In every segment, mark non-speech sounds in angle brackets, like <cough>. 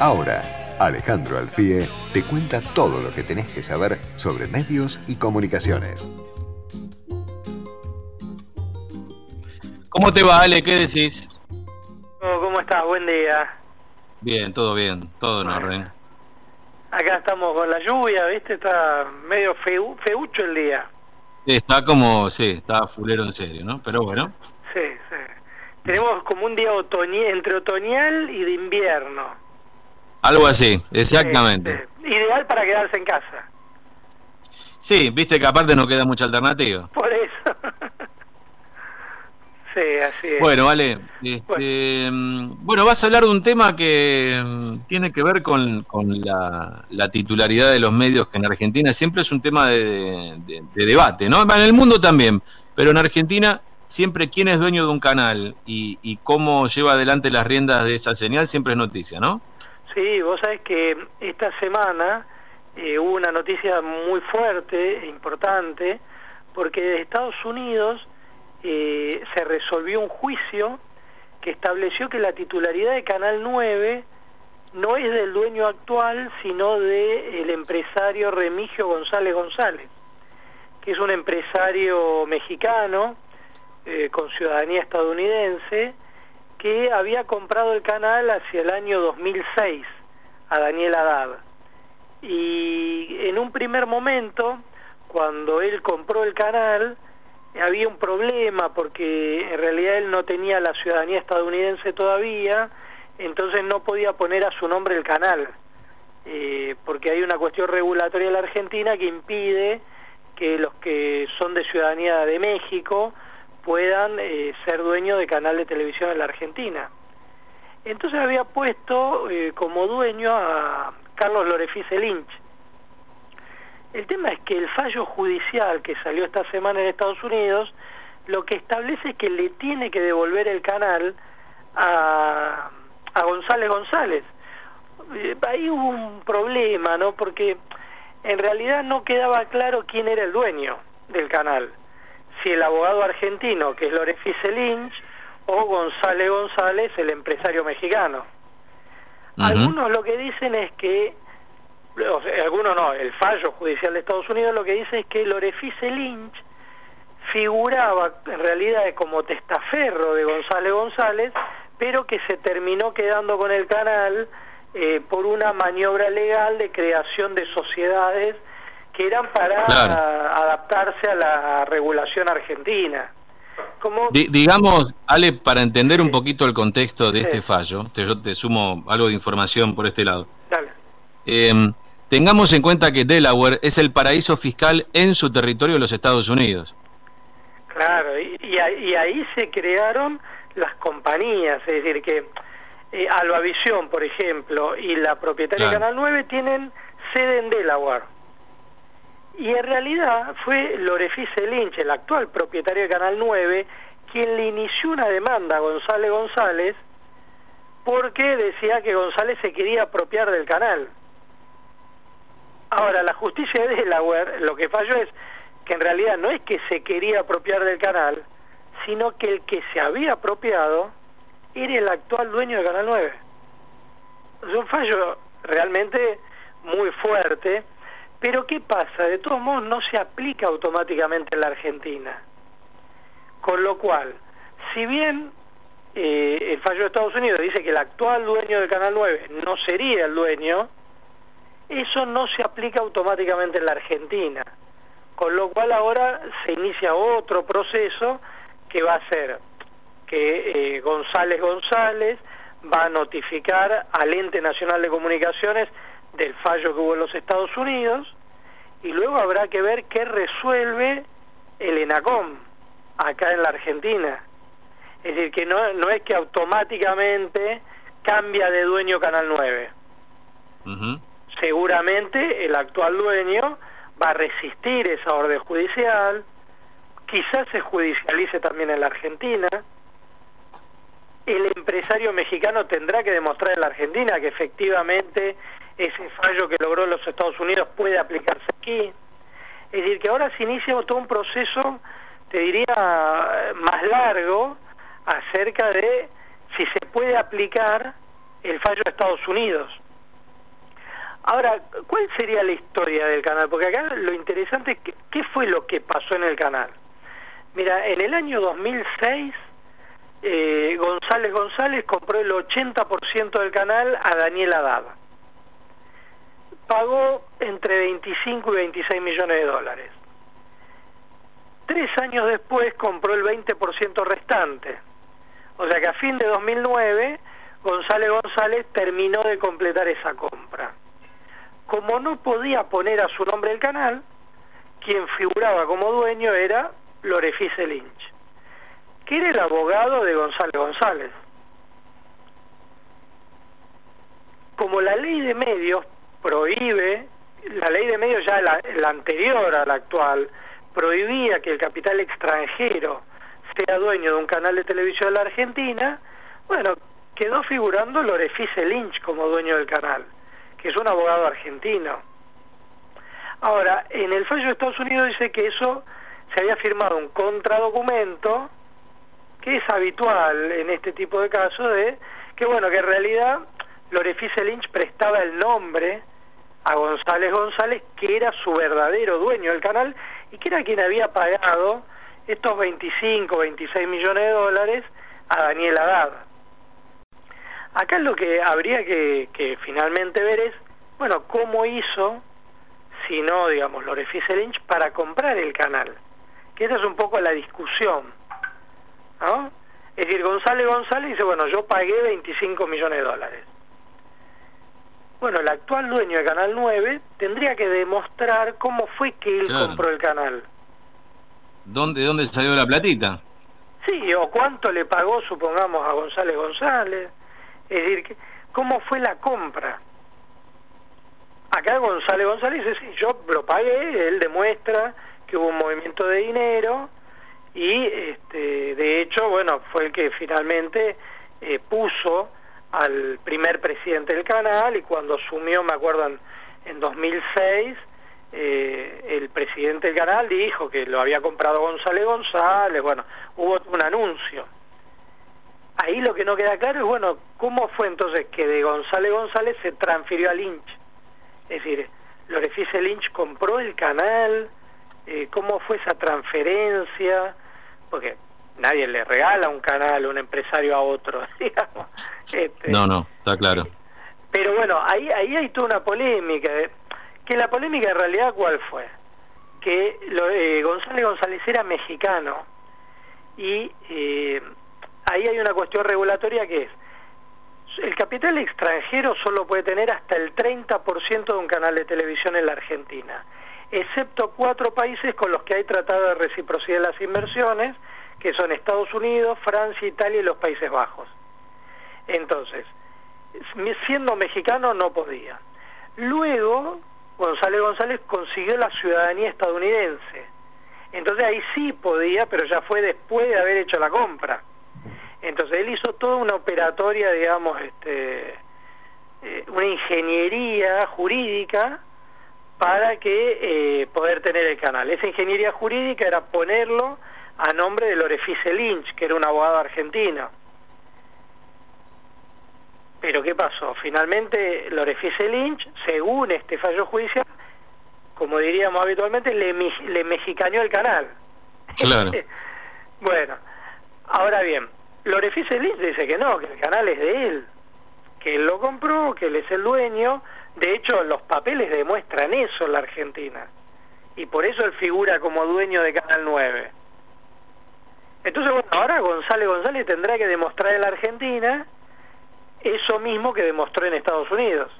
Ahora, Alejandro Alfie te cuenta todo lo que tenés que saber sobre medios y comunicaciones. ¿Cómo te va, Ale? ¿Qué decís? Oh, ¿Cómo estás? Buen día. Bien, todo bien, todo en orden. Acá estamos con la lluvia, ¿viste? Está medio feucho el día. Está como, sí, está fulero en serio, ¿no? Pero bueno. Sí, sí. Tenemos como un día entre otoñal y de invierno. Algo así, exactamente. Ideal para quedarse en casa. Sí, viste que aparte no queda mucha alternativa. Por eso. <laughs> sí, así es. Bueno, vale. Este, bueno. vas a hablar de un tema que mm, tiene que ver con, la, titularidad de los medios, que en Argentina siempre es un tema de, debate, ¿no? En el mundo también, pero en Argentina siempre quién es dueño de un canal y, y cómo lleva adelante las riendas de esa señal siempre es noticia, ¿no? Sí, vos sabés que esta semana eh, hubo una noticia muy fuerte e importante, porque de Estados Unidos eh, se resolvió un juicio que estableció que la titularidad de Canal 9 no es del dueño actual, sino del empresario Remigio González González, que es un empresario mexicano eh, con ciudadanía estadounidense, que había comprado el canal hacia el año 2006 a Daniel Haddad. Y en un primer momento, cuando él compró el canal, había un problema porque en realidad él no tenía la ciudadanía estadounidense todavía, entonces no podía poner a su nombre el canal, eh, porque hay una cuestión regulatoria en la Argentina que impide que los que son de ciudadanía de México puedan eh, ser dueños de canal de televisión en la Argentina. Entonces había puesto eh, como dueño a Carlos Lorefice Lynch. El tema es que el fallo judicial que salió esta semana en Estados Unidos lo que establece es que le tiene que devolver el canal a, a González González. Eh, ahí hubo un problema, ¿no? Porque en realidad no quedaba claro quién era el dueño del canal si el abogado argentino, que es Lorefice Lynch, o González González, el empresario mexicano. Algunos lo que dicen es que, algunos no, el fallo judicial de Estados Unidos lo que dice es que Lorefice Lynch figuraba en realidad como testaferro de González González, pero que se terminó quedando con el canal eh, por una maniobra legal de creación de sociedades que eran para adaptarse a la regulación argentina. Como... digamos, Ale, para entender un poquito el contexto de este fallo, te, yo te sumo algo de información por este lado. Dale. Em, tengamos en cuenta que Delaware es el paraíso fiscal en su territorio de los Estados Unidos. Claro, y, ahí se crearon las compañías, es decir, que eh, Albavisión, por ejemplo, y la propietaria de Canal 9 tienen sede en Delaware. Y en realidad fue Lorefice Lynch, el actual propietario de Canal 9, quien le inició una demanda a González González porque decía que González se quería apropiar del canal. Ahora, la justicia de Delaware lo que falló es que en realidad no es que se quería apropiar del canal, sino que el que se había apropiado era el actual dueño de Canal 9. Es un fallo realmente muy fuerte pero ¿qué pasa? De todos modos no se aplica automáticamente en la Argentina. Con lo cual, si bien eh, el fallo de Estados Unidos dice que el actual dueño del Canal 9 no sería el dueño, eso no se aplica automáticamente en la Argentina. Con lo cual ahora se inicia otro proceso que va a ser que eh, González González va a notificar al Ente Nacional de Comunicaciones del fallo que hubo en los Estados Unidos y luego habrá que ver qué resuelve el ENACOM acá en la Argentina. Es decir, que no, no es que automáticamente cambia de dueño Canal 9. Seguramente el actual dueño va a resistir esa orden judicial, quizás se judicialice también en la Argentina, el empresario mexicano tendrá que demostrar en la Argentina que efectivamente ese fallo que logró los Estados Unidos puede aplicarse aquí. Es decir, que ahora se inicia todo un proceso, te diría, más largo acerca de si se puede aplicar el fallo de Estados Unidos. Ahora, ¿cuál sería la historia del canal? Porque acá lo interesante es que, qué fue lo que pasó en el canal. Mira, en el año 2006, eh, González González compró el 80% del canal a Daniel Haddad. Pagó entre 25 y 26 millones de dólares. Tres años después compró el 20% restante. O sea que a fin de 2009, González González terminó de completar esa compra como no podía poner a su nombre el canal, quien figuraba como dueño era Lorefice Lynch, que era el abogado de González González. Como la ley de medios prohíbe, la ley de medios ya la, anterior a la actual, prohibía que el capital extranjero sea dueño de un canal de televisión de la Argentina, bueno, quedó figurando Lorefice Lynch como dueño del canal que es un abogado argentino. Ahora, en el fallo de Estados Unidos dice que eso se había firmado un contradocumento, que es habitual en este tipo de casos, de que bueno, que en realidad Lorefice Lynch prestaba el nombre a González González, que era su verdadero dueño del canal y que era quien había pagado estos 25, 26 millones de dólares a Daniel Haddad. Acá lo que habría que, finalmente ver es, bueno, cómo hizo, si no, digamos, Lorefice Lynch, para comprar el canal. Que esa es un poco la discusión. ¿no? Es decir, González González dice, bueno, yo pagué 25 millones de dólares. Bueno, el actual dueño de Canal 9 tendría que demostrar cómo fue que él compró el canal. ¿Dónde, ¿Dónde salió la platita? Sí, o cuánto le pagó, supongamos, a González González. Es decir, ¿cómo fue la compra? Acá González González dice, sí, yo lo pagué, él demuestra que hubo un movimiento de dinero y este, de hecho, bueno, fue el que finalmente eh, puso al primer presidente del canal y cuando asumió, me acuerdo, en, en 2006, eh, el presidente del canal dijo que lo había comprado González González, bueno, hubo un anuncio ahí lo que no queda claro es, bueno, ¿cómo fue entonces que de González González se transfirió a Lynch? Es decir, Lorefice Lynch compró el canal, eh, ¿cómo fue esa transferencia? Porque nadie le regala un canal un empresario a otro, <laughs> digamos. Este, no, no, está claro. Pero bueno, ahí, ahí hay toda una polémica, eh, que la polémica en realidad cuál fue? Que lo, eh, González González era mexicano y eh, ahí hay una cuestión regulatoria que es, el capital extranjero solo puede tener hasta el 30% de un canal de televisión en la Argentina, excepto cuatro países con los que hay tratado de reciprocidad de las inversiones, que son Estados Unidos, Francia, Italia y los Países Bajos. Entonces, siendo mexicano no podía. Luego, González González consiguió la ciudadanía estadounidense. Entonces ahí sí podía, pero ya fue después de haber hecho la compra. Entonces él hizo toda una operatoria, digamos, este, eh, una ingeniería jurídica para que eh, poder tener el canal. Esa ingeniería jurídica era ponerlo a nombre de Lorefice Lynch, que era un abogado argentino. Pero ¿qué pasó? Finalmente Lorefice Lynch, según este fallo judicial, como diríamos habitualmente, le, le mexicaneó el canal. Claro. <laughs> bueno, ahora bien, Lorefice Lynch dice que no, que el canal es de él, que él lo compró, que él es el dueño. De hecho, los papeles demuestran eso en la Argentina. Y por eso él figura como dueño de Canal 9. Entonces, bueno, ahora González González tendrá que demostrar en la Argentina eso mismo que demostró en Estados Unidos.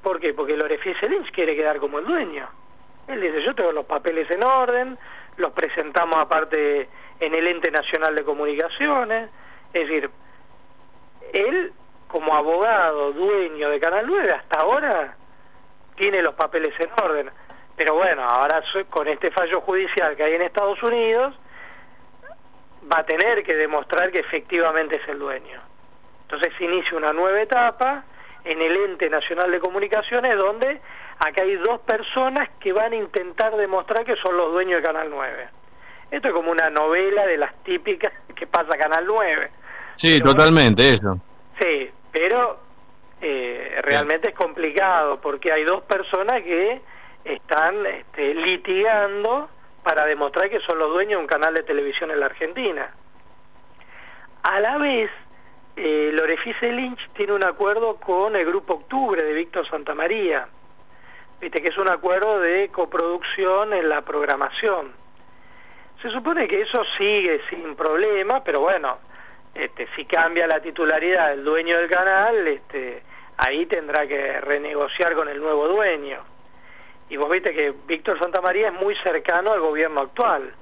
¿Por qué? Porque Lorefice Lynch quiere quedar como el dueño. Él dice, yo tengo los papeles en orden, los presentamos aparte en el ente nacional de comunicaciones, es decir, él como abogado, dueño de Canal 9, hasta ahora tiene los papeles en orden, pero bueno, ahora con este fallo judicial que hay en Estados Unidos, va a tener que demostrar que efectivamente es el dueño. Entonces se inicia una nueva etapa en el ente nacional de comunicaciones donde acá hay dos personas que van a intentar demostrar que son los dueños de Canal 9. Esto es como una novela de las típicas <laughs> que pasa Canal 9. Sí, totalmente, eso. Sí, pero eh, realmente es complicado porque hay dos personas que están este, litigando para demostrar que son los dueños de un canal de televisión en la Argentina. A la vez, eh, Lorefice Lynch tiene un acuerdo con el Grupo Octubre de Víctor Santamaría, viste que es un acuerdo de coproducción en la programación. Se supone que eso sigue sin problema, pero bueno, este, si cambia la titularidad del dueño del canal, este, ahí tendrá que renegociar con el nuevo dueño. Y vos viste que Víctor Santamaría es muy cercano al gobierno actual.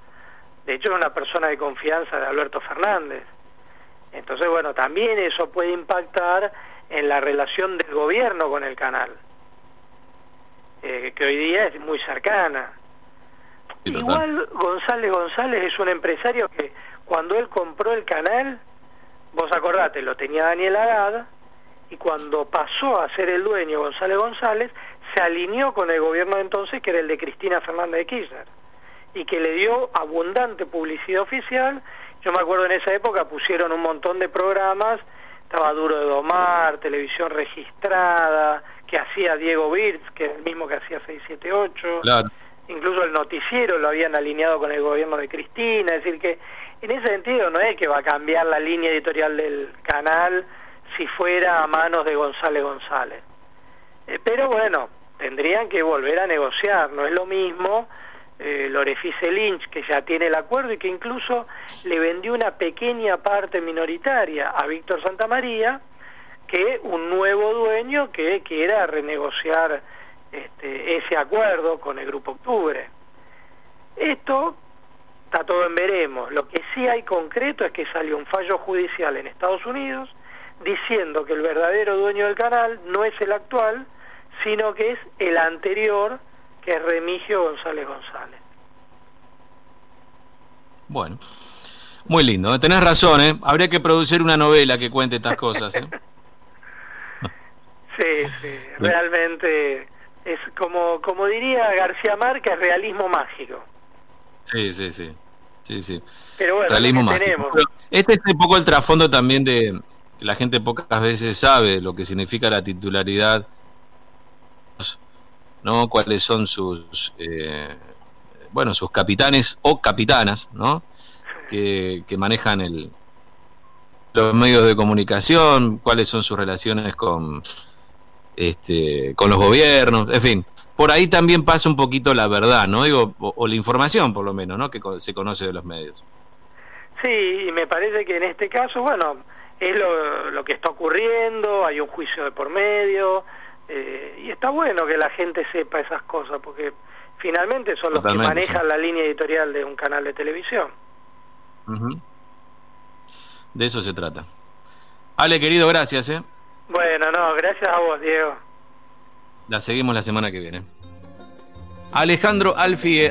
De hecho, es una persona de confianza de Alberto Fernández. Entonces, bueno, también eso puede impactar en la relación del gobierno con el canal, eh, que hoy día es muy cercana. Igual González González es un empresario que cuando él compró el canal, vos acordate, lo tenía Daniel Haddad, y cuando pasó a ser el dueño González González, se alineó con el gobierno de entonces, que era el de Cristina Fernández de Kirchner, y que le dio abundante publicidad oficial. Yo me acuerdo en esa época pusieron un montón de programas, estaba Duro de Domar, televisión registrada, que hacía Diego Birz, que es el mismo que hacía 678. Claro. Incluso el noticiero lo habían alineado con el gobierno de Cristina, es decir que en ese sentido no es que va a cambiar la línea editorial del canal si fuera a manos de González González. Eh, pero bueno, tendrían que volver a negociar, no es lo mismo eh, Lorefice Lynch, que ya tiene el acuerdo y que incluso le vendió una pequeña parte minoritaria a Víctor Santamaría, que un nuevo dueño que quiera renegociar este, ese acuerdo con el Grupo Octubre. Esto está todo en veremos. Lo que sí hay concreto es que salió un fallo judicial en Estados Unidos diciendo que el verdadero dueño del canal no es el actual, sino que es el anterior, que es Remigio González González. Bueno, muy lindo. ¿eh? Tenés razón, ¿eh? Habría que producir una novela que cuente estas cosas, ¿eh? sí, sí, realmente es como, como diría García Márquez, realismo mágico. Sí, sí, sí. Sí, sí. Pero bueno, realismo mágico. Este es un poco el trasfondo también de, la gente pocas veces sabe lo que significa la titularidad, ¿no? Cuáles son sus, eh, bueno, sus capitanes o capitanas, ¿no? Que, manejan el, los medios de comunicación, cuáles son sus relaciones con, este, con los gobiernos, en fin. Por ahí también pasa un poquito la verdad, ¿no? Digo, o, la información, por lo menos, ¿no? Que se conoce de los medios. Sí, y me parece que en este caso, bueno, es lo, lo que está ocurriendo, hay un juicio de por medio, eh, y está bueno que la gente sepa esas cosas, porque finalmente son los que manejan la línea editorial de un canal de televisión. De eso se trata. Ale, querido, gracias. ¿eh? Bueno, no, gracias a vos, Diego. La seguimos la semana que viene. Alejandro Alfie